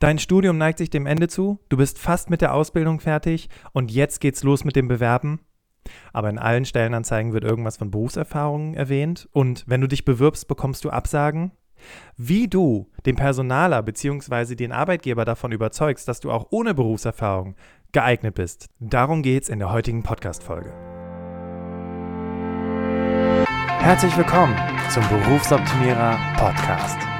Dein Studium neigt sich dem Ende zu, du bist fast mit der Ausbildung fertig und jetzt geht's los mit dem Bewerben. Aber in allen Stellenanzeigen wird irgendwas von Berufserfahrungen erwähnt und wenn du dich bewirbst, bekommst du Absagen. Wie du den Personaler bzw. den Arbeitgeber davon überzeugst, dass du auch ohne Berufserfahrung geeignet bist, darum geht's in der heutigen Podcast-Folge. Herzlich willkommen zum Berufsoptimierer Podcast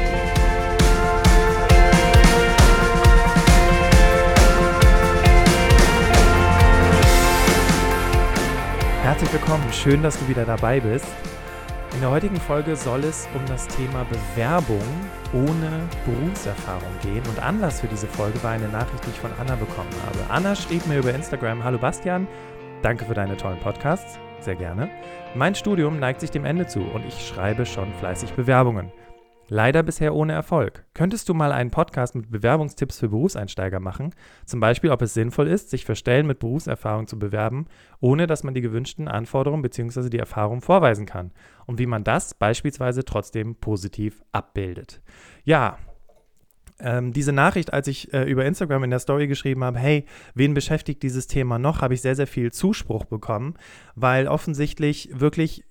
Herzlich willkommen, schön, dass du wieder dabei bist. In der heutigen Folge soll es um das Thema Bewerbung ohne Berufserfahrung gehen. Und Anlass für diese Folge war eine Nachricht, die ich von Anna bekommen habe. Anna schrieb mir über Instagram: Hallo Bastian, danke für deine tollen Podcasts, sehr gerne. Mein Studium neigt sich dem Ende zu und ich schreibe schon fleißig Bewerbungen. Leider bisher ohne Erfolg. Könntest du mal einen Podcast mit Bewerbungstipps für Berufseinsteiger machen? Zum Beispiel, ob es sinnvoll ist, sich für Stellen mit Berufserfahrung zu bewerben, ohne dass man die gewünschten Anforderungen bzw. die Erfahrung vorweisen kann. Und wie man das beispielsweise trotzdem positiv abbildet. Ja, ähm, diese Nachricht, als ich äh, über Instagram in der Story geschrieben habe, hey, wen beschäftigt dieses Thema noch, habe ich sehr, sehr viel Zuspruch bekommen, weil offensichtlich wirklich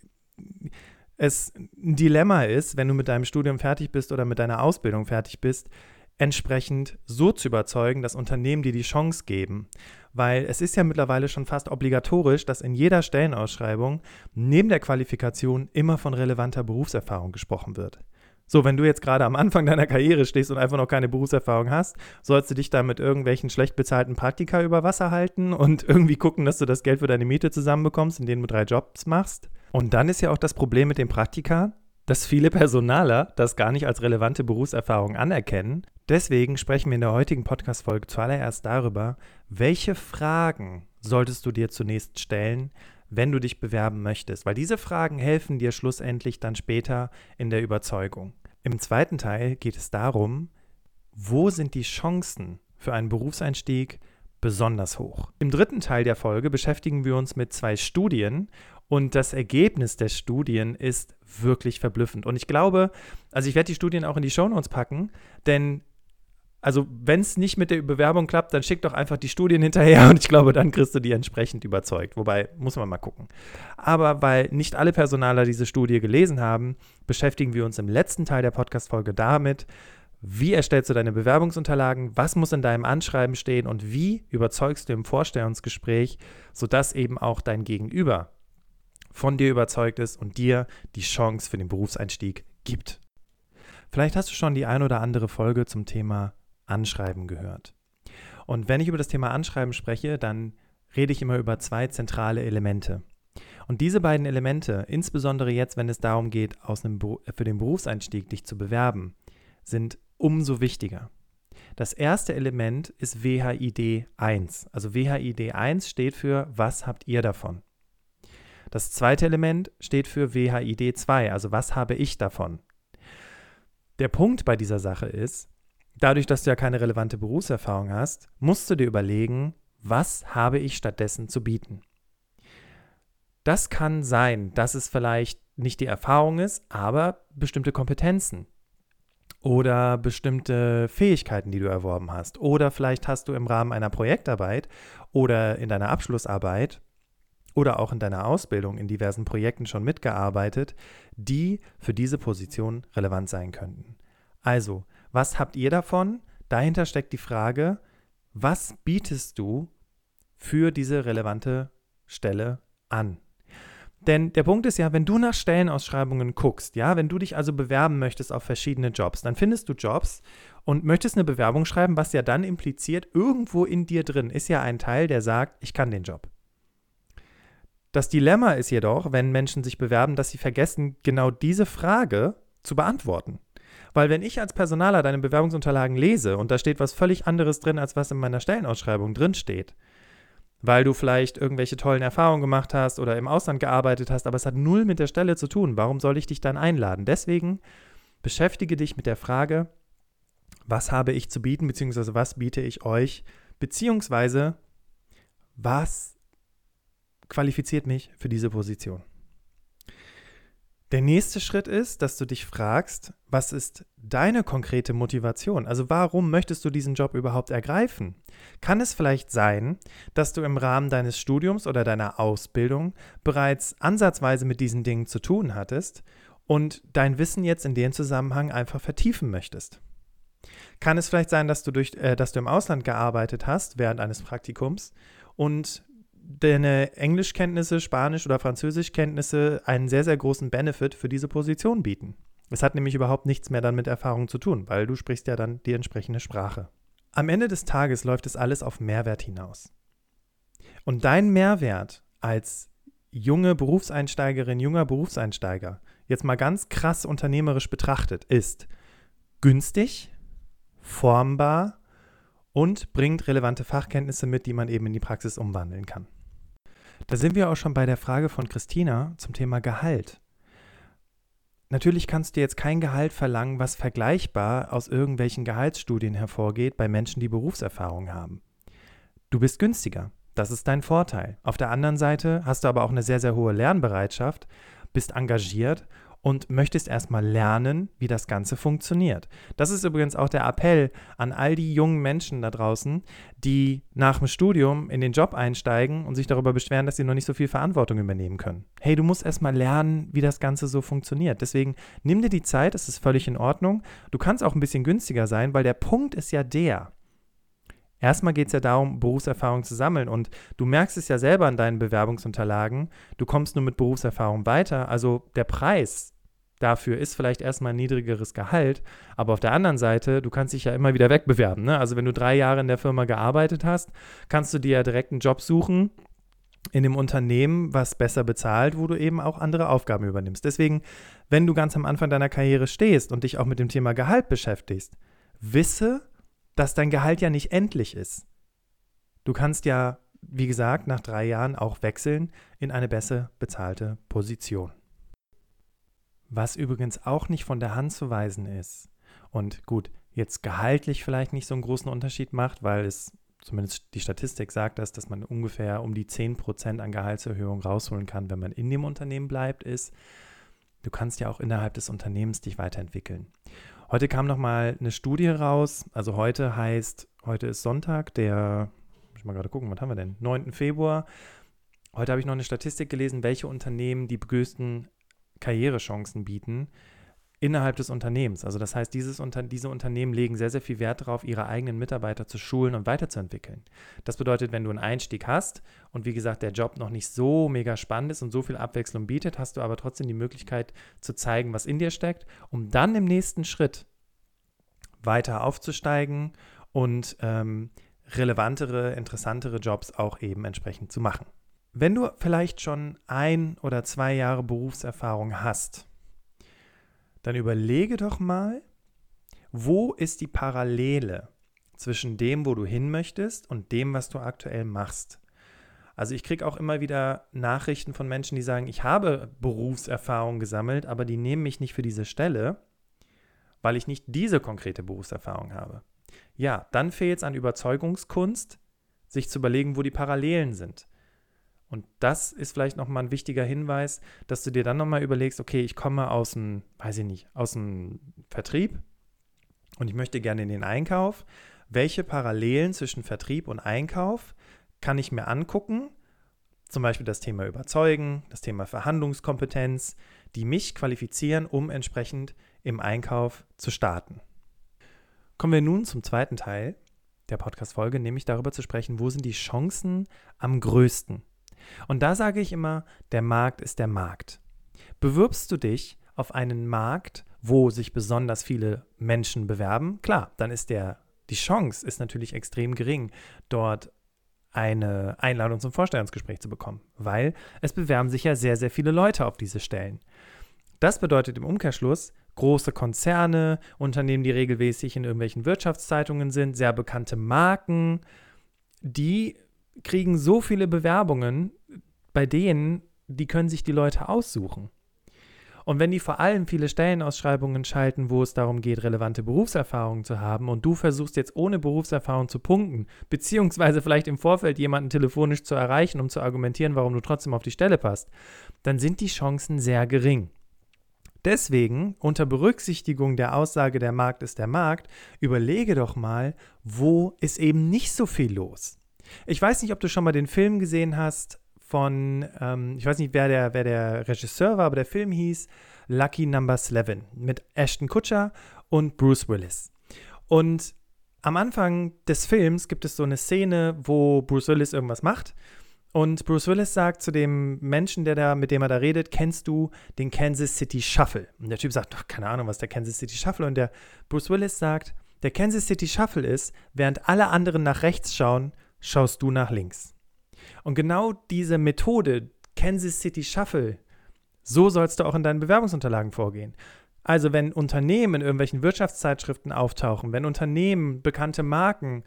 es ein Dilemma ist, wenn du mit deinem Studium fertig bist oder mit deiner Ausbildung fertig bist, entsprechend so zu überzeugen, dass Unternehmen dir die Chance geben. Weil es ist ja mittlerweile schon fast obligatorisch, dass in jeder Stellenausschreibung neben der Qualifikation immer von relevanter Berufserfahrung gesprochen wird. So, wenn du jetzt gerade am Anfang deiner Karriere stehst und einfach noch keine Berufserfahrung hast, sollst du dich da mit irgendwelchen schlecht bezahlten Praktika über Wasser halten und irgendwie gucken, dass du das Geld für deine Miete zusammenbekommst, indem du drei Jobs machst. Und dann ist ja auch das Problem mit dem Praktika, dass viele Personaler das gar nicht als relevante Berufserfahrung anerkennen. Deswegen sprechen wir in der heutigen Podcast-Folge zuallererst darüber, welche Fragen solltest du dir zunächst stellen, wenn du dich bewerben möchtest, weil diese Fragen helfen dir schlussendlich dann später in der Überzeugung. Im zweiten Teil geht es darum, wo sind die Chancen für einen Berufseinstieg besonders hoch. Im dritten Teil der Folge beschäftigen wir uns mit zwei Studien und das Ergebnis der Studien ist wirklich verblüffend. Und ich glaube, also ich werde die Studien auch in die Shownotes packen, denn also wenn es nicht mit der Bewerbung klappt, dann schick doch einfach die Studien hinterher und ich glaube, dann kriegst du die entsprechend überzeugt. Wobei, muss man mal gucken. Aber weil nicht alle Personaler diese Studie gelesen haben, beschäftigen wir uns im letzten Teil der Podcast-Folge damit, wie erstellst du deine Bewerbungsunterlagen, was muss in deinem Anschreiben stehen und wie überzeugst du im Vorstellungsgespräch, sodass eben auch dein Gegenüber von dir überzeugt ist und dir die Chance für den Berufseinstieg gibt. Vielleicht hast du schon die ein oder andere Folge zum Thema Anschreiben gehört. Und wenn ich über das Thema Anschreiben spreche, dann rede ich immer über zwei zentrale Elemente. Und diese beiden Elemente, insbesondere jetzt, wenn es darum geht, für den Berufseinstieg dich zu bewerben, sind umso wichtiger. Das erste Element ist WHID 1. Also WHID 1 steht für Was habt ihr davon? Das zweite Element steht für WHID 2, also was habe ich davon? Der Punkt bei dieser Sache ist, dadurch, dass du ja keine relevante Berufserfahrung hast, musst du dir überlegen, was habe ich stattdessen zu bieten. Das kann sein, dass es vielleicht nicht die Erfahrung ist, aber bestimmte Kompetenzen oder bestimmte Fähigkeiten, die du erworben hast. Oder vielleicht hast du im Rahmen einer Projektarbeit oder in deiner Abschlussarbeit oder auch in deiner Ausbildung in diversen Projekten schon mitgearbeitet, die für diese Position relevant sein könnten. Also, was habt ihr davon? Dahinter steckt die Frage, was bietest du für diese relevante Stelle an? Denn der Punkt ist ja, wenn du nach Stellenausschreibungen guckst, ja, wenn du dich also bewerben möchtest auf verschiedene Jobs, dann findest du Jobs und möchtest eine Bewerbung schreiben, was ja dann impliziert, irgendwo in dir drin ist ja ein Teil, der sagt, ich kann den Job. Das Dilemma ist jedoch, wenn Menschen sich bewerben, dass sie vergessen, genau diese Frage zu beantworten. Weil wenn ich als Personaler deine Bewerbungsunterlagen lese und da steht was völlig anderes drin, als was in meiner Stellenausschreibung drin steht, weil du vielleicht irgendwelche tollen Erfahrungen gemacht hast oder im Ausland gearbeitet hast, aber es hat null mit der Stelle zu tun. Warum soll ich dich dann einladen? Deswegen beschäftige dich mit der Frage, was habe ich zu bieten, beziehungsweise was biete ich euch, beziehungsweise was qualifiziert mich für diese Position. Der nächste Schritt ist, dass du dich fragst, was ist deine konkrete Motivation? Also warum möchtest du diesen Job überhaupt ergreifen? Kann es vielleicht sein, dass du im Rahmen deines Studiums oder deiner Ausbildung bereits ansatzweise mit diesen Dingen zu tun hattest und dein Wissen jetzt in dem Zusammenhang einfach vertiefen möchtest? Kann es vielleicht sein, dass du, durch, äh, dass du im Ausland gearbeitet hast während eines Praktikums und deine Englischkenntnisse, Spanisch- oder Französischkenntnisse einen sehr, sehr großen Benefit für diese Position bieten. Es hat nämlich überhaupt nichts mehr dann mit Erfahrung zu tun, weil du sprichst ja dann die entsprechende Sprache. Am Ende des Tages läuft es alles auf Mehrwert hinaus. Und dein Mehrwert als junge Berufseinsteigerin, junger Berufseinsteiger, jetzt mal ganz krass unternehmerisch betrachtet, ist günstig, formbar und bringt relevante Fachkenntnisse mit, die man eben in die Praxis umwandeln kann. Da sind wir auch schon bei der Frage von Christina zum Thema Gehalt. Natürlich kannst du jetzt kein Gehalt verlangen, was vergleichbar aus irgendwelchen Gehaltsstudien hervorgeht bei Menschen, die Berufserfahrung haben. Du bist günstiger. Das ist dein Vorteil. Auf der anderen Seite hast du aber auch eine sehr, sehr hohe Lernbereitschaft, bist engagiert und möchtest erstmal lernen, wie das Ganze funktioniert. Das ist übrigens auch der Appell an all die jungen Menschen da draußen, die nach dem Studium in den Job einsteigen und sich darüber beschweren, dass sie noch nicht so viel Verantwortung übernehmen können. Hey, du musst erstmal lernen, wie das Ganze so funktioniert. Deswegen nimm dir die Zeit, es ist völlig in Ordnung. Du kannst auch ein bisschen günstiger sein, weil der Punkt ist ja der, Erstmal geht es ja darum, Berufserfahrung zu sammeln. Und du merkst es ja selber an deinen Bewerbungsunterlagen. Du kommst nur mit Berufserfahrung weiter. Also der Preis dafür ist vielleicht erstmal ein niedrigeres Gehalt. Aber auf der anderen Seite, du kannst dich ja immer wieder wegbewerben. Ne? Also wenn du drei Jahre in der Firma gearbeitet hast, kannst du dir ja direkt einen Job suchen in dem Unternehmen, was besser bezahlt, wo du eben auch andere Aufgaben übernimmst. Deswegen, wenn du ganz am Anfang deiner Karriere stehst und dich auch mit dem Thema Gehalt beschäftigst, wisse, dass dein Gehalt ja nicht endlich ist. Du kannst ja, wie gesagt, nach drei Jahren auch wechseln in eine besser bezahlte Position. Was übrigens auch nicht von der Hand zu weisen ist und gut, jetzt gehaltlich vielleicht nicht so einen großen Unterschied macht, weil es zumindest die Statistik sagt das, dass man ungefähr um die 10% an Gehaltserhöhung rausholen kann, wenn man in dem Unternehmen bleibt, ist, du kannst ja auch innerhalb des Unternehmens dich weiterentwickeln. Heute kam noch mal eine Studie raus. Also heute heißt, heute ist Sonntag, der, muss ich mal gerade gucken, was haben wir denn? 9. Februar. Heute habe ich noch eine Statistik gelesen, welche Unternehmen die größten Karrierechancen bieten innerhalb des Unternehmens. Also das heißt, dieses Unter diese Unternehmen legen sehr, sehr viel Wert darauf, ihre eigenen Mitarbeiter zu schulen und weiterzuentwickeln. Das bedeutet, wenn du einen Einstieg hast und wie gesagt, der Job noch nicht so mega spannend ist und so viel Abwechslung bietet, hast du aber trotzdem die Möglichkeit zu zeigen, was in dir steckt, um dann im nächsten Schritt weiter aufzusteigen und ähm, relevantere, interessantere Jobs auch eben entsprechend zu machen. Wenn du vielleicht schon ein oder zwei Jahre Berufserfahrung hast, dann überlege doch mal, wo ist die Parallele zwischen dem, wo du hin möchtest und dem, was du aktuell machst. Also ich kriege auch immer wieder Nachrichten von Menschen, die sagen, ich habe Berufserfahrung gesammelt, aber die nehmen mich nicht für diese Stelle, weil ich nicht diese konkrete Berufserfahrung habe. Ja, dann fehlt es an Überzeugungskunst, sich zu überlegen, wo die Parallelen sind. Und das ist vielleicht nochmal ein wichtiger Hinweis, dass du dir dann nochmal überlegst, okay, ich komme aus dem, weiß ich nicht, aus dem Vertrieb und ich möchte gerne in den Einkauf. Welche Parallelen zwischen Vertrieb und Einkauf kann ich mir angucken? Zum Beispiel das Thema Überzeugen, das Thema Verhandlungskompetenz, die mich qualifizieren, um entsprechend im Einkauf zu starten. Kommen wir nun zum zweiten Teil der Podcast-Folge, nämlich darüber zu sprechen, wo sind die Chancen am größten. Und da sage ich immer, der Markt ist der Markt. Bewirbst du dich auf einen Markt, wo sich besonders viele Menschen bewerben, klar, dann ist der, die Chance ist natürlich extrem gering, dort eine Einladung zum Vorstellungsgespräch zu bekommen, weil es bewerben sich ja sehr, sehr viele Leute auf diese Stellen. Das bedeutet im Umkehrschluss, große Konzerne, Unternehmen, die regelmäßig in irgendwelchen Wirtschaftszeitungen sind, sehr bekannte Marken, die kriegen so viele Bewerbungen, bei denen, die können sich die Leute aussuchen. Und wenn die vor allem viele Stellenausschreibungen schalten, wo es darum geht, relevante Berufserfahrungen zu haben und du versuchst jetzt ohne Berufserfahrung zu punkten, beziehungsweise vielleicht im Vorfeld jemanden telefonisch zu erreichen, um zu argumentieren, warum du trotzdem auf die Stelle passt, dann sind die Chancen sehr gering. Deswegen, unter Berücksichtigung der Aussage, der Markt ist der Markt, überlege doch mal, wo ist eben nicht so viel los. Ich weiß nicht, ob du schon mal den Film gesehen hast von, ähm, ich weiß nicht, wer der, wer der Regisseur war, aber der Film hieß Lucky Number 11 mit Ashton Kutcher und Bruce Willis. Und am Anfang des Films gibt es so eine Szene, wo Bruce Willis irgendwas macht. Und Bruce Willis sagt zu dem Menschen, der da, mit dem er da redet, kennst du den Kansas City Shuffle? Und der Typ sagt, keine Ahnung, was der Kansas City Shuffle. Und der Bruce Willis sagt, der Kansas City Shuffle ist, während alle anderen nach rechts schauen, schaust du nach links. Und genau diese Methode, Kansas City Shuffle, so sollst du auch in deinen Bewerbungsunterlagen vorgehen. Also wenn Unternehmen in irgendwelchen Wirtschaftszeitschriften auftauchen, wenn Unternehmen, bekannte Marken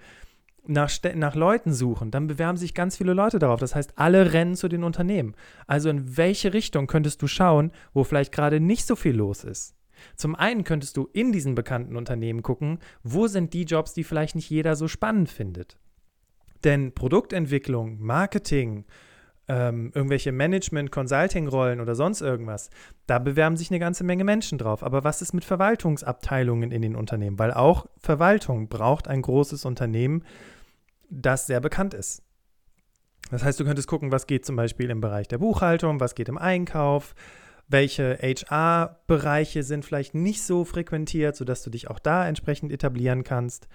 nach, nach Leuten suchen, dann bewerben sich ganz viele Leute darauf. Das heißt, alle rennen zu den Unternehmen. Also in welche Richtung könntest du schauen, wo vielleicht gerade nicht so viel los ist? Zum einen könntest du in diesen bekannten Unternehmen gucken, wo sind die Jobs, die vielleicht nicht jeder so spannend findet. Denn Produktentwicklung, Marketing, ähm, irgendwelche Management, Consulting-Rollen oder sonst irgendwas, da bewerben sich eine ganze Menge Menschen drauf. Aber was ist mit Verwaltungsabteilungen in den Unternehmen? Weil auch Verwaltung braucht ein großes Unternehmen, das sehr bekannt ist. Das heißt, du könntest gucken, was geht zum Beispiel im Bereich der Buchhaltung, was geht im Einkauf, welche HR-Bereiche sind vielleicht nicht so frequentiert, sodass du dich auch da entsprechend etablieren kannst.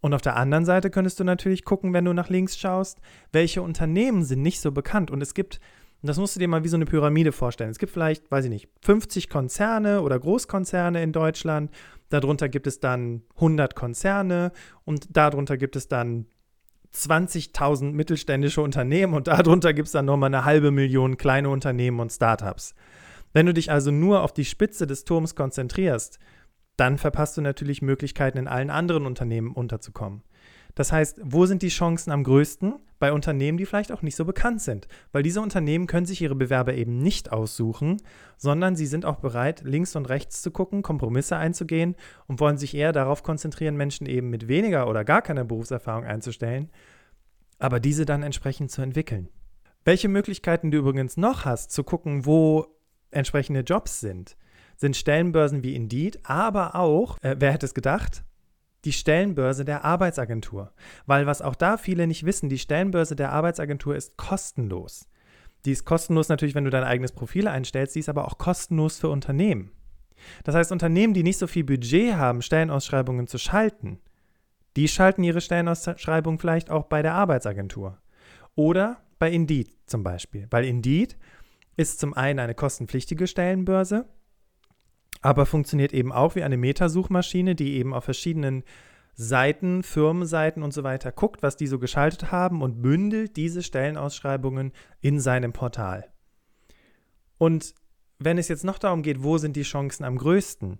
Und auf der anderen Seite könntest du natürlich gucken, wenn du nach links schaust, welche Unternehmen sind nicht so bekannt. Und es gibt, das musst du dir mal wie so eine Pyramide vorstellen. Es gibt vielleicht, weiß ich nicht, 50 Konzerne oder Großkonzerne in Deutschland. Darunter gibt es dann 100 Konzerne und darunter gibt es dann 20.000 mittelständische Unternehmen und darunter gibt es dann nochmal eine halbe Million kleine Unternehmen und Startups. Wenn du dich also nur auf die Spitze des Turms konzentrierst, dann verpasst du natürlich Möglichkeiten, in allen anderen Unternehmen unterzukommen. Das heißt, wo sind die Chancen am größten? Bei Unternehmen, die vielleicht auch nicht so bekannt sind. Weil diese Unternehmen können sich ihre Bewerber eben nicht aussuchen, sondern sie sind auch bereit, links und rechts zu gucken, Kompromisse einzugehen und wollen sich eher darauf konzentrieren, Menschen eben mit weniger oder gar keiner Berufserfahrung einzustellen, aber diese dann entsprechend zu entwickeln. Welche Möglichkeiten du übrigens noch hast, zu gucken, wo entsprechende Jobs sind, sind Stellenbörsen wie Indeed, aber auch, äh, wer hätte es gedacht, die Stellenbörse der Arbeitsagentur. Weil was auch da viele nicht wissen, die Stellenbörse der Arbeitsagentur ist kostenlos. Die ist kostenlos natürlich, wenn du dein eigenes Profil einstellst, die ist aber auch kostenlos für Unternehmen. Das heißt, Unternehmen, die nicht so viel Budget haben, Stellenausschreibungen zu schalten, die schalten ihre Stellenausschreibung vielleicht auch bei der Arbeitsagentur. Oder bei Indeed zum Beispiel. Weil Indeed ist zum einen eine kostenpflichtige Stellenbörse aber funktioniert eben auch wie eine Metasuchmaschine, die eben auf verschiedenen Seiten, Firmenseiten und so weiter guckt, was die so geschaltet haben und bündelt diese Stellenausschreibungen in seinem Portal. Und wenn es jetzt noch darum geht, wo sind die Chancen am größten,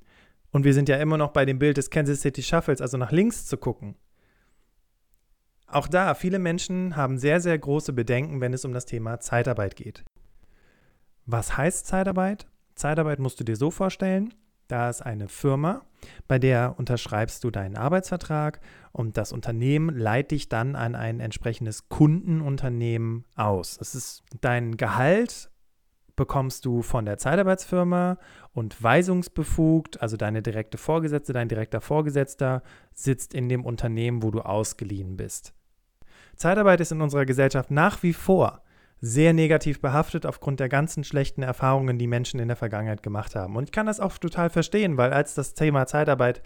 und wir sind ja immer noch bei dem Bild des Kansas City Shuffles, also nach links zu gucken, auch da, viele Menschen haben sehr, sehr große Bedenken, wenn es um das Thema Zeitarbeit geht. Was heißt Zeitarbeit? Zeitarbeit musst du dir so vorstellen, da ist eine Firma, bei der unterschreibst du deinen Arbeitsvertrag und das Unternehmen leitet dich dann an ein entsprechendes Kundenunternehmen aus. Das ist dein Gehalt bekommst du von der Zeitarbeitsfirma und weisungsbefugt, also deine direkte Vorgesetzte, dein direkter Vorgesetzter sitzt in dem Unternehmen, wo du ausgeliehen bist. Zeitarbeit ist in unserer Gesellschaft nach wie vor sehr negativ behaftet aufgrund der ganzen schlechten Erfahrungen, die Menschen in der Vergangenheit gemacht haben. Und ich kann das auch total verstehen, weil als das Thema Zeitarbeit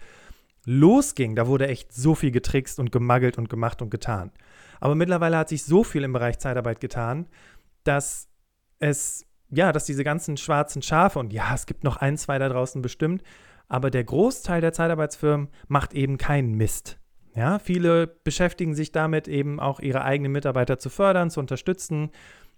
losging, da wurde echt so viel getrickst und gemaggelt und gemacht und getan. Aber mittlerweile hat sich so viel im Bereich Zeitarbeit getan, dass es, ja, dass diese ganzen schwarzen Schafe und ja, es gibt noch ein, zwei da draußen bestimmt, aber der Großteil der Zeitarbeitsfirmen macht eben keinen Mist. Ja, viele beschäftigen sich damit eben auch ihre eigenen Mitarbeiter zu fördern, zu unterstützen,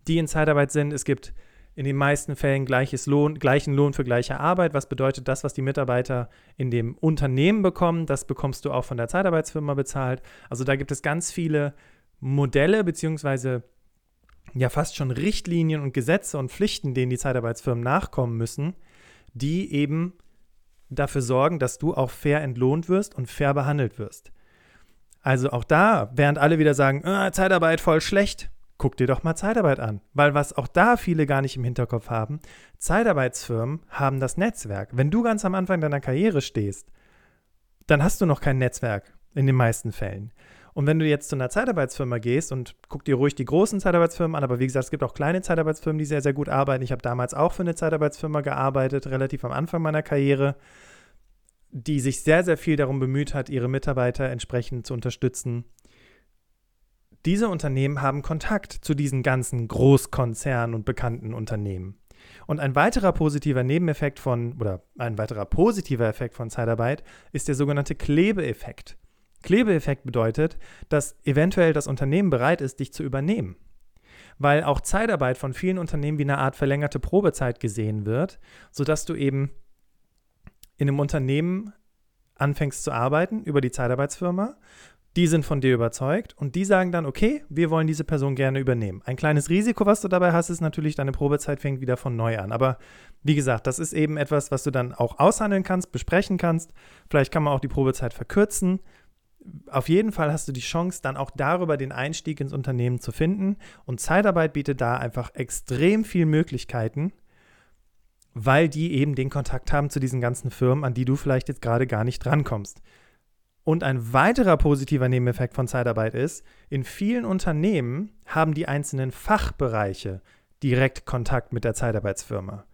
die in Zeitarbeit sind. Es gibt in den meisten Fällen gleiches Lohn, gleichen Lohn für gleiche Arbeit. Was bedeutet das, was die Mitarbeiter in dem Unternehmen bekommen? Das bekommst du auch von der Zeitarbeitsfirma bezahlt. Also da gibt es ganz viele Modelle beziehungsweise ja fast schon Richtlinien und Gesetze und Pflichten, denen die Zeitarbeitsfirmen nachkommen müssen, die eben dafür sorgen, dass du auch fair entlohnt wirst und fair behandelt wirst. Also auch da, während alle wieder sagen, ah, Zeitarbeit voll schlecht, guck dir doch mal Zeitarbeit an. Weil was auch da viele gar nicht im Hinterkopf haben, Zeitarbeitsfirmen haben das Netzwerk. Wenn du ganz am Anfang deiner Karriere stehst, dann hast du noch kein Netzwerk in den meisten Fällen. Und wenn du jetzt zu einer Zeitarbeitsfirma gehst und guck dir ruhig die großen Zeitarbeitsfirmen an, aber wie gesagt, es gibt auch kleine Zeitarbeitsfirmen, die sehr, sehr gut arbeiten. Ich habe damals auch für eine Zeitarbeitsfirma gearbeitet, relativ am Anfang meiner Karriere, die sich sehr, sehr viel darum bemüht hat, ihre Mitarbeiter entsprechend zu unterstützen. Diese Unternehmen haben Kontakt zu diesen ganzen Großkonzernen und bekannten Unternehmen. Und ein weiterer positiver Nebeneffekt von, oder ein weiterer positiver Effekt von Zeitarbeit ist der sogenannte Klebeeffekt. Klebeeffekt bedeutet, dass eventuell das Unternehmen bereit ist, dich zu übernehmen. Weil auch Zeitarbeit von vielen Unternehmen wie eine Art verlängerte Probezeit gesehen wird, sodass du eben in einem Unternehmen anfängst zu arbeiten über die Zeitarbeitsfirma. Die sind von dir überzeugt und die sagen dann, okay, wir wollen diese Person gerne übernehmen. Ein kleines Risiko, was du dabei hast, ist natürlich, deine Probezeit fängt wieder von neu an. Aber wie gesagt, das ist eben etwas, was du dann auch aushandeln kannst, besprechen kannst. Vielleicht kann man auch die Probezeit verkürzen auf jeden Fall hast du die Chance, dann auch darüber den Einstieg ins Unternehmen zu finden. Und Zeitarbeit bietet da einfach extrem viele Möglichkeiten, weil die eben den Kontakt haben zu diesen ganzen Firmen, an die du vielleicht jetzt gerade gar nicht drankommst. Und ein weiterer positiver Nebeneffekt von Zeitarbeit ist, in vielen Unternehmen haben die einzelnen Fachbereiche direkt Kontakt mit der Zeitarbeitsfirma.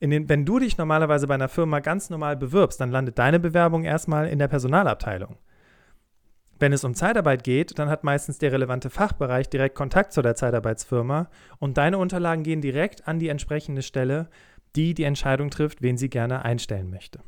Den, wenn du dich normalerweise bei einer Firma ganz normal bewirbst, dann landet deine Bewerbung erstmal in der Personalabteilung. Wenn es um Zeitarbeit geht, dann hat meistens der relevante Fachbereich direkt Kontakt zu der Zeitarbeitsfirma und deine Unterlagen gehen direkt an die entsprechende Stelle, die die Entscheidung trifft, wen sie gerne einstellen möchte.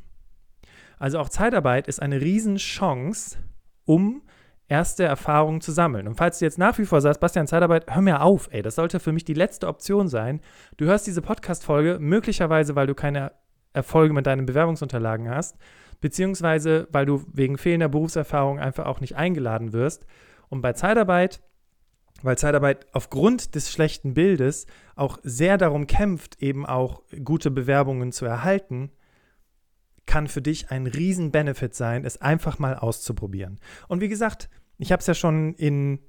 Also auch Zeitarbeit ist eine Riesenchance, um erste Erfahrungen zu sammeln. Und falls du jetzt nach wie vor sagst, Bastian, Zeitarbeit, hör mir auf, ey, das sollte für mich die letzte Option sein. Du hörst diese Podcast-Folge möglicherweise, weil du keine Erfolge mit deinen Bewerbungsunterlagen hast beziehungsweise weil du wegen fehlender Berufserfahrung einfach auch nicht eingeladen wirst. Und bei Zeitarbeit, weil Zeitarbeit aufgrund des schlechten Bildes auch sehr darum kämpft, eben auch gute Bewerbungen zu erhalten, kann für dich ein riesen Benefit sein, es einfach mal auszuprobieren. Und wie gesagt, ich habe es ja schon in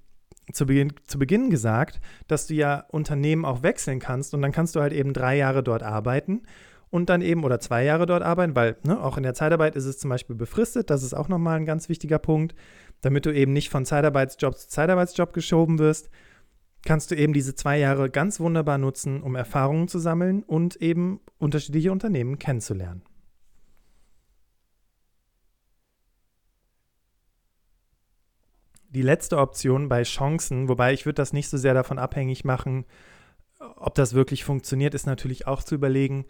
zu Beginn, zu Beginn gesagt, dass du ja Unternehmen auch wechseln kannst und dann kannst du halt eben drei Jahre dort arbeiten und dann eben oder zwei Jahre dort arbeiten, weil ne, auch in der Zeitarbeit ist es zum Beispiel befristet. Das ist auch nochmal ein ganz wichtiger Punkt. Damit du eben nicht von Zeitarbeitsjob zu Zeitarbeitsjob geschoben wirst, kannst du eben diese zwei Jahre ganz wunderbar nutzen, um Erfahrungen zu sammeln und eben unterschiedliche Unternehmen kennenzulernen. Die letzte Option bei Chancen, wobei ich würde das nicht so sehr davon abhängig machen, ob das wirklich funktioniert, ist natürlich auch zu überlegen,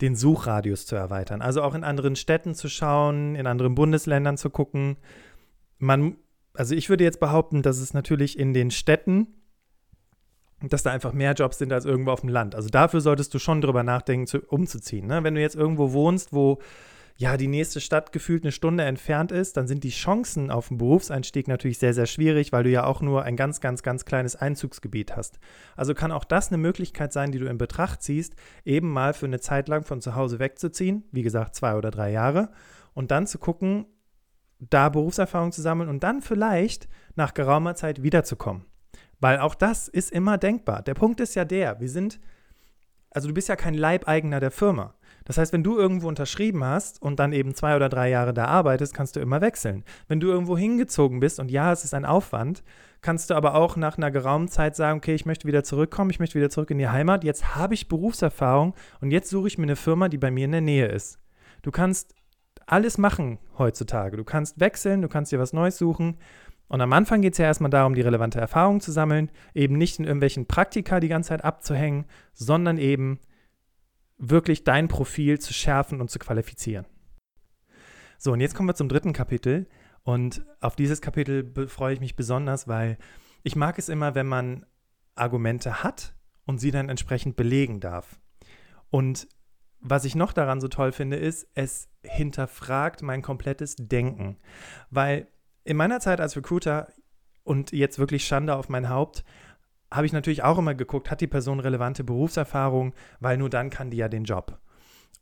den Suchradius zu erweitern. Also auch in anderen Städten zu schauen, in anderen Bundesländern zu gucken. Man, also ich würde jetzt behaupten, dass es natürlich in den Städten, dass da einfach mehr Jobs sind als irgendwo auf dem Land. Also dafür solltest du schon drüber nachdenken, zu, umzuziehen. Ne? Wenn du jetzt irgendwo wohnst, wo ja, die nächste Stadt gefühlt eine Stunde entfernt ist, dann sind die Chancen auf den Berufseinstieg natürlich sehr, sehr schwierig, weil du ja auch nur ein ganz, ganz, ganz kleines Einzugsgebiet hast. Also kann auch das eine Möglichkeit sein, die du in Betracht ziehst, eben mal für eine Zeit lang von zu Hause wegzuziehen, wie gesagt, zwei oder drei Jahre, und dann zu gucken, da Berufserfahrung zu sammeln und dann vielleicht nach geraumer Zeit wiederzukommen. Weil auch das ist immer denkbar. Der Punkt ist ja der, wir sind, also du bist ja kein Leibeigener der Firma. Das heißt, wenn du irgendwo unterschrieben hast und dann eben zwei oder drei Jahre da arbeitest, kannst du immer wechseln. Wenn du irgendwo hingezogen bist und ja, es ist ein Aufwand, kannst du aber auch nach einer geraumen Zeit sagen, okay, ich möchte wieder zurückkommen, ich möchte wieder zurück in die Heimat, jetzt habe ich Berufserfahrung und jetzt suche ich mir eine Firma, die bei mir in der Nähe ist. Du kannst alles machen heutzutage. Du kannst wechseln, du kannst dir was Neues suchen. Und am Anfang geht es ja erstmal darum, die relevante Erfahrung zu sammeln, eben nicht in irgendwelchen Praktika die ganze Zeit abzuhängen, sondern eben wirklich dein Profil zu schärfen und zu qualifizieren. So, und jetzt kommen wir zum dritten Kapitel. Und auf dieses Kapitel freue ich mich besonders, weil ich mag es immer, wenn man Argumente hat und sie dann entsprechend belegen darf. Und was ich noch daran so toll finde, ist, es hinterfragt mein komplettes Denken. Weil in meiner Zeit als Recruiter und jetzt wirklich Schande auf mein Haupt, habe ich natürlich auch immer geguckt, hat die Person relevante Berufserfahrung, weil nur dann kann die ja den Job.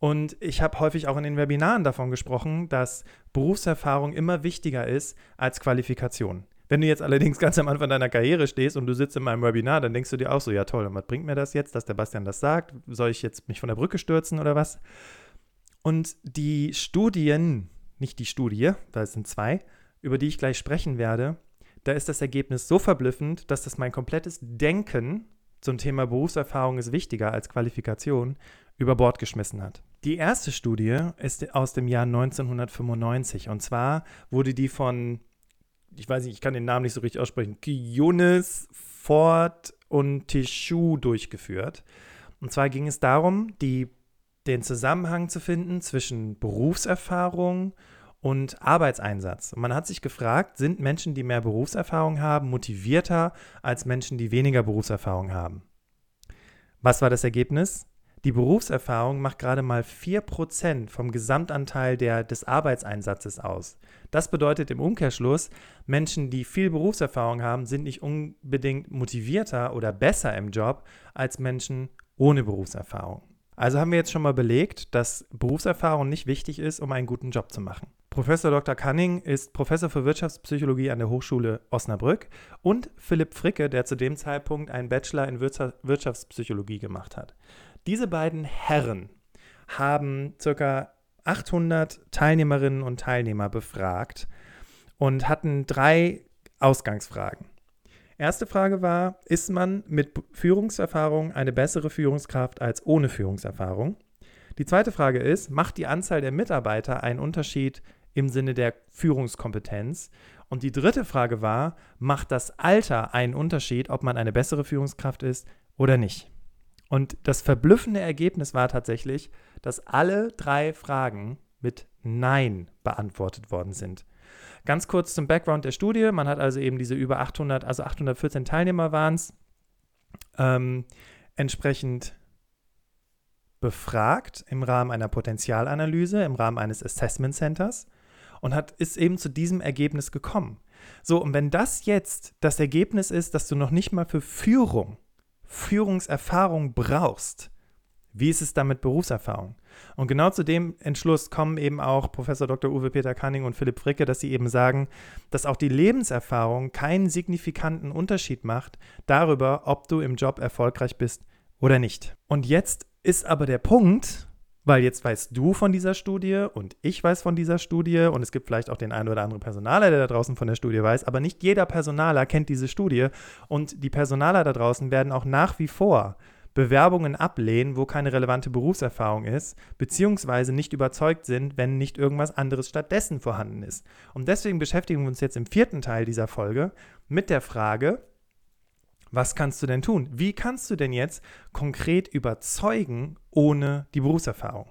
Und ich habe häufig auch in den Webinaren davon gesprochen, dass Berufserfahrung immer wichtiger ist als Qualifikation. Wenn du jetzt allerdings ganz am Anfang deiner Karriere stehst und du sitzt in meinem Webinar, dann denkst du dir auch so, ja toll, und was bringt mir das jetzt, dass der Bastian das sagt? Soll ich jetzt mich von der Brücke stürzen oder was? Und die Studien, nicht die Studie, da sind zwei, über die ich gleich sprechen werde, da ist das Ergebnis so verblüffend, dass das mein komplettes Denken zum Thema Berufserfahrung ist wichtiger als Qualifikation über Bord geschmissen hat. Die erste Studie ist aus dem Jahr 1995 und zwar wurde die von, ich weiß nicht, ich kann den Namen nicht so richtig aussprechen, Kionis, Ford und Tishu durchgeführt. Und zwar ging es darum, die, den Zusammenhang zu finden zwischen Berufserfahrung und Arbeitseinsatz. Und man hat sich gefragt, sind Menschen, die mehr Berufserfahrung haben, motivierter als Menschen, die weniger Berufserfahrung haben? Was war das Ergebnis? Die Berufserfahrung macht gerade mal 4% vom Gesamtanteil der, des Arbeitseinsatzes aus. Das bedeutet im Umkehrschluss, Menschen, die viel Berufserfahrung haben, sind nicht unbedingt motivierter oder besser im Job als Menschen ohne Berufserfahrung. Also haben wir jetzt schon mal belegt, dass Berufserfahrung nicht wichtig ist, um einen guten Job zu machen. Professor Dr. Canning ist Professor für Wirtschaftspsychologie an der Hochschule Osnabrück und Philipp Fricke, der zu dem Zeitpunkt einen Bachelor in Wirtschaftspsychologie gemacht hat. Diese beiden Herren haben ca. 800 Teilnehmerinnen und Teilnehmer befragt und hatten drei Ausgangsfragen. Erste Frage war, ist man mit Führungserfahrung eine bessere Führungskraft als ohne Führungserfahrung? Die zweite Frage ist, macht die Anzahl der Mitarbeiter einen Unterschied im Sinne der Führungskompetenz? Und die dritte Frage war, macht das Alter einen Unterschied, ob man eine bessere Führungskraft ist oder nicht? Und das verblüffende Ergebnis war tatsächlich, dass alle drei Fragen mit Nein beantwortet worden sind. Ganz kurz zum Background der Studie. Man hat also eben diese über 800, also 814 Teilnehmer waren es, ähm, entsprechend befragt im Rahmen einer Potenzialanalyse, im Rahmen eines Assessment Centers und hat, ist eben zu diesem Ergebnis gekommen. So, und wenn das jetzt das Ergebnis ist, dass du noch nicht mal für Führung, Führungserfahrung brauchst, wie ist es dann mit Berufserfahrung? Und genau zu dem Entschluss kommen eben auch Professor Dr. Uwe Peter Canning und Philipp Fricke, dass sie eben sagen, dass auch die Lebenserfahrung keinen signifikanten Unterschied macht darüber, ob du im Job erfolgreich bist oder nicht. Und jetzt ist aber der Punkt, weil jetzt weißt du von dieser Studie und ich weiß von dieser Studie und es gibt vielleicht auch den einen oder anderen Personaler, der da draußen von der Studie weiß, aber nicht jeder Personaler kennt diese Studie und die Personaler da draußen werden auch nach wie vor Bewerbungen ablehnen, wo keine relevante Berufserfahrung ist, beziehungsweise nicht überzeugt sind, wenn nicht irgendwas anderes stattdessen vorhanden ist. Und deswegen beschäftigen wir uns jetzt im vierten Teil dieser Folge mit der Frage, was kannst du denn tun? Wie kannst du denn jetzt konkret überzeugen ohne die Berufserfahrung?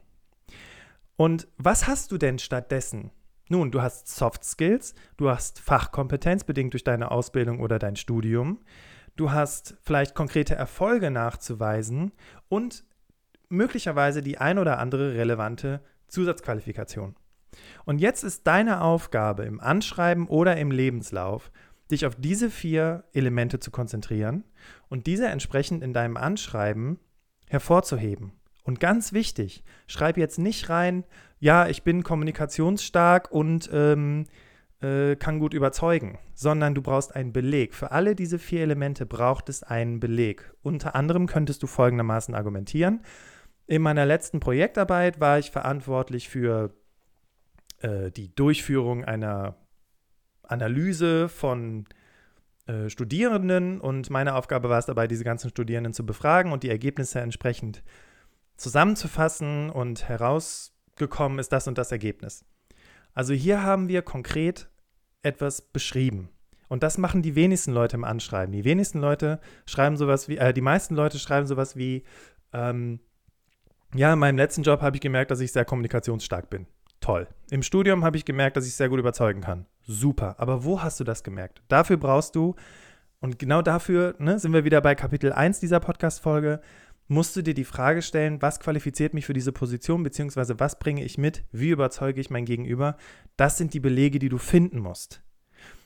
Und was hast du denn stattdessen? Nun, du hast Soft Skills, du hast Fachkompetenz bedingt durch deine Ausbildung oder dein Studium, du hast vielleicht konkrete Erfolge nachzuweisen und möglicherweise die ein oder andere relevante Zusatzqualifikation. Und jetzt ist deine Aufgabe im Anschreiben oder im Lebenslauf, dich auf diese vier Elemente zu konzentrieren und diese entsprechend in deinem Anschreiben hervorzuheben. Und ganz wichtig, schreib jetzt nicht rein, ja, ich bin kommunikationsstark und ähm, äh, kann gut überzeugen, sondern du brauchst einen Beleg. Für alle diese vier Elemente braucht es einen Beleg. Unter anderem könntest du folgendermaßen argumentieren. In meiner letzten Projektarbeit war ich verantwortlich für äh, die Durchführung einer Analyse von äh, Studierenden und meine Aufgabe war es dabei, diese ganzen Studierenden zu befragen und die Ergebnisse entsprechend zusammenzufassen und herausgekommen ist das und das Ergebnis. Also hier haben wir konkret etwas beschrieben. Und das machen die wenigsten Leute im Anschreiben. Die wenigsten Leute schreiben sowas wie, äh, die meisten Leute schreiben sowas wie, ähm, ja, in meinem letzten Job habe ich gemerkt, dass ich sehr kommunikationsstark bin. Toll. Im Studium habe ich gemerkt, dass ich sehr gut überzeugen kann. Super. Aber wo hast du das gemerkt? Dafür brauchst du, und genau dafür ne, sind wir wieder bei Kapitel 1 dieser Podcast-Folge, musst du dir die Frage stellen, was qualifiziert mich für diese Position, beziehungsweise was bringe ich mit, wie überzeuge ich mein Gegenüber. Das sind die Belege, die du finden musst.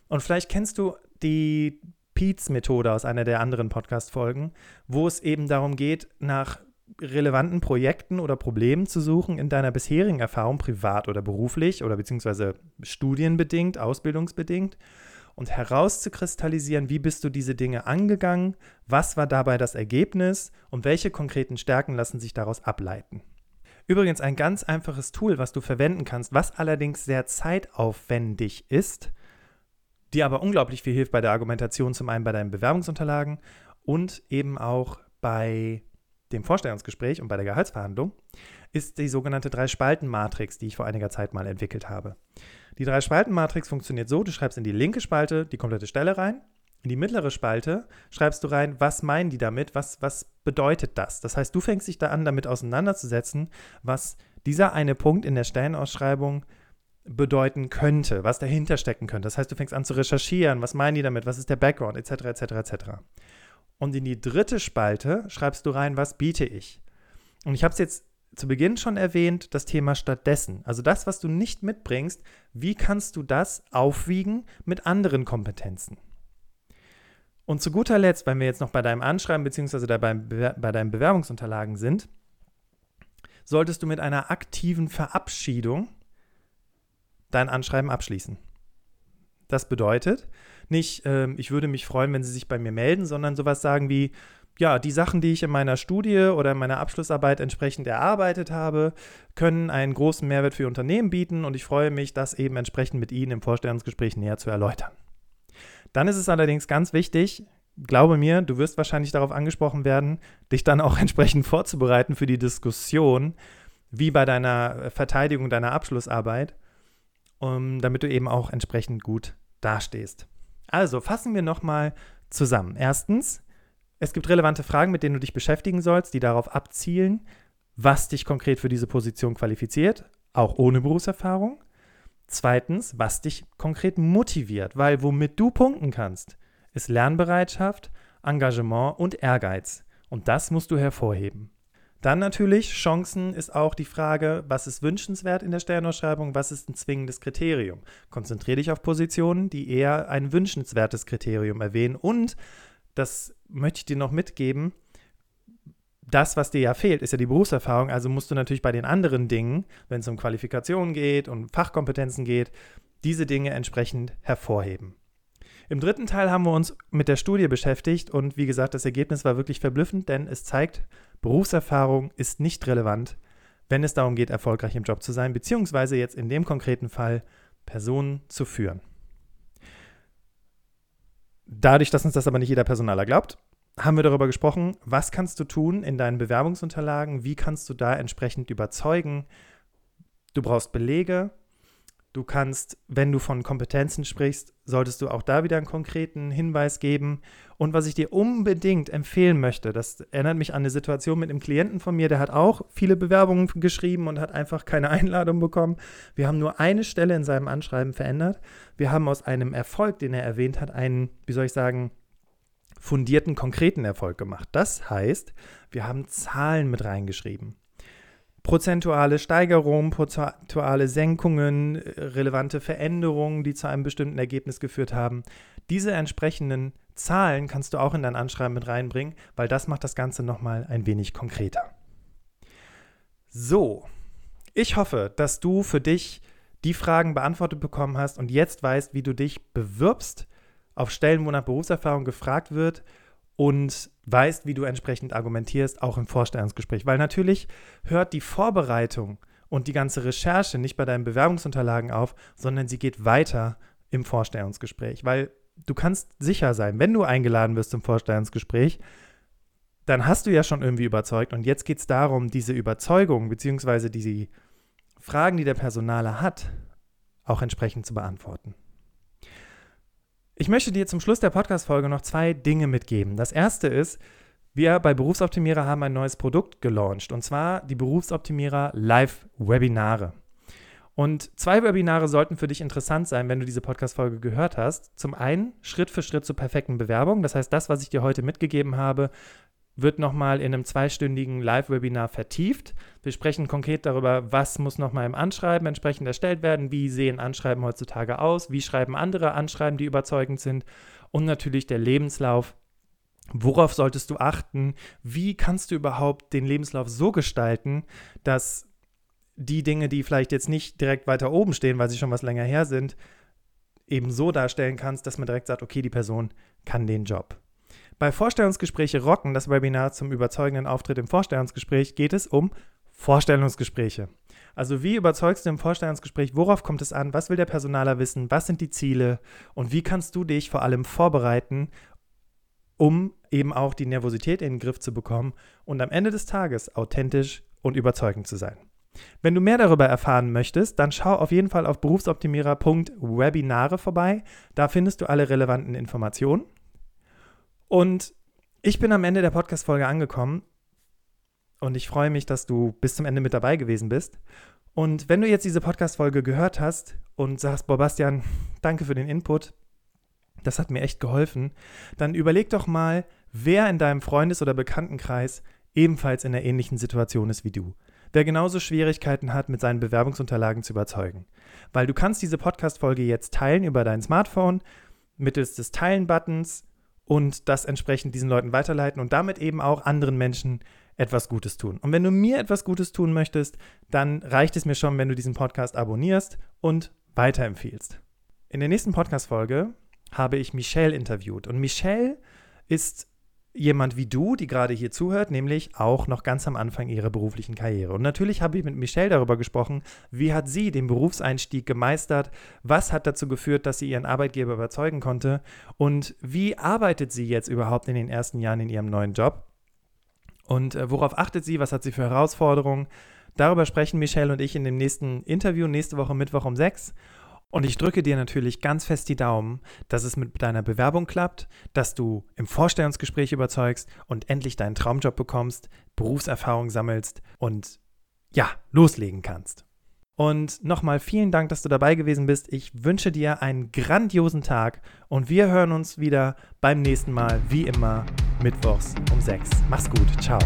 Und vielleicht kennst du die Peets-Methode aus einer der anderen Podcast-Folgen, wo es eben darum geht, nach relevanten Projekten oder Problemen zu suchen in deiner bisherigen Erfahrung, privat oder beruflich oder beziehungsweise studienbedingt, ausbildungsbedingt und herauszukristallisieren, wie bist du diese Dinge angegangen, was war dabei das Ergebnis und welche konkreten Stärken lassen sich daraus ableiten. Übrigens ein ganz einfaches Tool, was du verwenden kannst, was allerdings sehr zeitaufwendig ist, dir aber unglaublich viel hilft bei der Argumentation, zum einen bei deinen Bewerbungsunterlagen und eben auch bei dem Vorstellungsgespräch und bei der Gehaltsverhandlung, ist die sogenannte Drei-Spalten-Matrix, die ich vor einiger Zeit mal entwickelt habe. Die Drei-Spalten-Matrix funktioniert so, du schreibst in die linke Spalte die komplette Stelle rein, in die mittlere Spalte schreibst du rein, was meinen die damit, was, was bedeutet das. Das heißt, du fängst dich da an, damit auseinanderzusetzen, was dieser eine Punkt in der Stellenausschreibung bedeuten könnte, was dahinter stecken könnte. Das heißt, du fängst an zu recherchieren, was meinen die damit, was ist der Background, etc., etc., etc. Und in die dritte Spalte schreibst du rein, was biete ich. Und ich habe es jetzt zu Beginn schon erwähnt, das Thema stattdessen. Also das, was du nicht mitbringst, wie kannst du das aufwiegen mit anderen Kompetenzen? Und zu guter Letzt, wenn wir jetzt noch bei deinem Anschreiben bzw. bei, bei deinen Bewerbungsunterlagen sind, solltest du mit einer aktiven Verabschiedung dein Anschreiben abschließen. Das bedeutet nicht, äh, ich würde mich freuen, wenn Sie sich bei mir melden, sondern sowas sagen wie, ja, die Sachen, die ich in meiner Studie oder in meiner Abschlussarbeit entsprechend erarbeitet habe, können einen großen Mehrwert für Unternehmen bieten und ich freue mich, das eben entsprechend mit Ihnen im Vorstellungsgespräch näher zu erläutern. Dann ist es allerdings ganz wichtig, glaube mir, du wirst wahrscheinlich darauf angesprochen werden, dich dann auch entsprechend vorzubereiten für die Diskussion, wie bei deiner Verteidigung deiner Abschlussarbeit, um, damit du eben auch entsprechend gut dastehst. Also fassen wir nochmal zusammen. Erstens, es gibt relevante Fragen, mit denen du dich beschäftigen sollst, die darauf abzielen, was dich konkret für diese Position qualifiziert, auch ohne Berufserfahrung. Zweitens, was dich konkret motiviert, weil womit du punkten kannst, ist Lernbereitschaft, Engagement und Ehrgeiz. Und das musst du hervorheben. Dann natürlich, Chancen ist auch die Frage, was ist wünschenswert in der Sternausschreibung, was ist ein zwingendes Kriterium. Konzentriere dich auf Positionen, die eher ein wünschenswertes Kriterium erwähnen. Und, das möchte ich dir noch mitgeben, das, was dir ja fehlt, ist ja die Berufserfahrung. Also musst du natürlich bei den anderen Dingen, wenn es um Qualifikationen geht und Fachkompetenzen geht, diese Dinge entsprechend hervorheben. Im dritten Teil haben wir uns mit der Studie beschäftigt und wie gesagt, das Ergebnis war wirklich verblüffend, denn es zeigt, Berufserfahrung ist nicht relevant, wenn es darum geht, erfolgreich im Job zu sein, beziehungsweise jetzt in dem konkreten Fall Personen zu führen. Dadurch, dass uns das aber nicht jeder Personaler glaubt, haben wir darüber gesprochen, was kannst du tun in deinen Bewerbungsunterlagen, wie kannst du da entsprechend überzeugen. Du brauchst Belege, du kannst, wenn du von Kompetenzen sprichst, solltest du auch da wieder einen konkreten Hinweis geben. Und was ich dir unbedingt empfehlen möchte, das erinnert mich an eine Situation mit einem Klienten von mir, der hat auch viele Bewerbungen geschrieben und hat einfach keine Einladung bekommen. Wir haben nur eine Stelle in seinem Anschreiben verändert. Wir haben aus einem Erfolg, den er erwähnt hat, einen, wie soll ich sagen, fundierten, konkreten Erfolg gemacht. Das heißt, wir haben Zahlen mit reingeschrieben. Prozentuale Steigerungen, prozentuale Senkungen, relevante Veränderungen, die zu einem bestimmten Ergebnis geführt haben. Diese entsprechenden Zahlen kannst du auch in dein Anschreiben mit reinbringen, weil das macht das Ganze nochmal ein wenig konkreter. So, ich hoffe, dass du für dich die Fragen beantwortet bekommen hast und jetzt weißt, wie du dich bewirbst auf Stellen, wo nach Berufserfahrung gefragt wird und weißt, wie du entsprechend argumentierst, auch im Vorstellungsgespräch. Weil natürlich hört die Vorbereitung und die ganze Recherche nicht bei deinen Bewerbungsunterlagen auf, sondern sie geht weiter im Vorstellungsgespräch. Weil du kannst sicher sein, wenn du eingeladen wirst zum Vorstellungsgespräch, dann hast du ja schon irgendwie überzeugt und jetzt geht es darum, diese Überzeugung bzw. diese Fragen, die der Personaler hat, auch entsprechend zu beantworten. Ich möchte dir zum Schluss der Podcast-Folge noch zwei Dinge mitgeben. Das erste ist, wir bei Berufsoptimierer haben ein neues Produkt gelauncht und zwar die Berufsoptimierer Live-Webinare. Und zwei Webinare sollten für dich interessant sein, wenn du diese Podcast-Folge gehört hast. Zum einen Schritt für Schritt zur perfekten Bewerbung. Das heißt, das, was ich dir heute mitgegeben habe, wird nochmal in einem zweistündigen Live-Webinar vertieft. Wir sprechen konkret darüber, was muss nochmal im Anschreiben entsprechend erstellt werden, wie sehen Anschreiben heutzutage aus, wie schreiben andere Anschreiben, die überzeugend sind und natürlich der Lebenslauf. Worauf solltest du achten? Wie kannst du überhaupt den Lebenslauf so gestalten, dass die Dinge, die vielleicht jetzt nicht direkt weiter oben stehen, weil sie schon was länger her sind, eben so darstellen kannst, dass man direkt sagt, okay, die Person kann den Job. Bei Vorstellungsgespräche rocken, das Webinar zum überzeugenden Auftritt im Vorstellungsgespräch, geht es um Vorstellungsgespräche. Also wie überzeugst du im Vorstellungsgespräch, worauf kommt es an, was will der Personaler wissen, was sind die Ziele und wie kannst du dich vor allem vorbereiten, um eben auch die Nervosität in den Griff zu bekommen und am Ende des Tages authentisch und überzeugend zu sein. Wenn du mehr darüber erfahren möchtest, dann schau auf jeden Fall auf berufsoptimierer.webinare vorbei. Da findest du alle relevanten Informationen. Und ich bin am Ende der Podcast-Folge angekommen und ich freue mich, dass du bis zum Ende mit dabei gewesen bist. Und wenn du jetzt diese Podcast-Folge gehört hast und sagst, boah, Bastian, danke für den Input, das hat mir echt geholfen, dann überleg doch mal, wer in deinem Freundes- oder Bekanntenkreis ebenfalls in einer ähnlichen Situation ist wie du. Wer genauso Schwierigkeiten hat, mit seinen Bewerbungsunterlagen zu überzeugen. Weil du kannst diese Podcast-Folge jetzt teilen über dein Smartphone mittels des Teilen-Buttons und das entsprechend diesen Leuten weiterleiten und damit eben auch anderen Menschen etwas Gutes tun. Und wenn du mir etwas Gutes tun möchtest, dann reicht es mir schon, wenn du diesen Podcast abonnierst und weiterempfiehlst. In der nächsten Podcast-Folge habe ich Michelle interviewt. Und Michelle ist jemand wie du, die gerade hier zuhört, nämlich auch noch ganz am Anfang ihrer beruflichen Karriere. Und natürlich habe ich mit Michelle darüber gesprochen, wie hat sie den Berufseinstieg gemeistert, was hat dazu geführt, dass sie ihren Arbeitgeber überzeugen konnte und wie arbeitet sie jetzt überhaupt in den ersten Jahren in ihrem neuen Job und äh, worauf achtet sie, was hat sie für Herausforderungen. Darüber sprechen Michelle und ich in dem nächsten Interview, nächste Woche Mittwoch um sechs. Und ich drücke dir natürlich ganz fest die Daumen, dass es mit deiner Bewerbung klappt, dass du im Vorstellungsgespräch überzeugst und endlich deinen Traumjob bekommst, Berufserfahrung sammelst und ja, loslegen kannst. Und nochmal vielen Dank, dass du dabei gewesen bist. Ich wünsche dir einen grandiosen Tag und wir hören uns wieder beim nächsten Mal, wie immer, mittwochs um 6. Mach's gut. Ciao.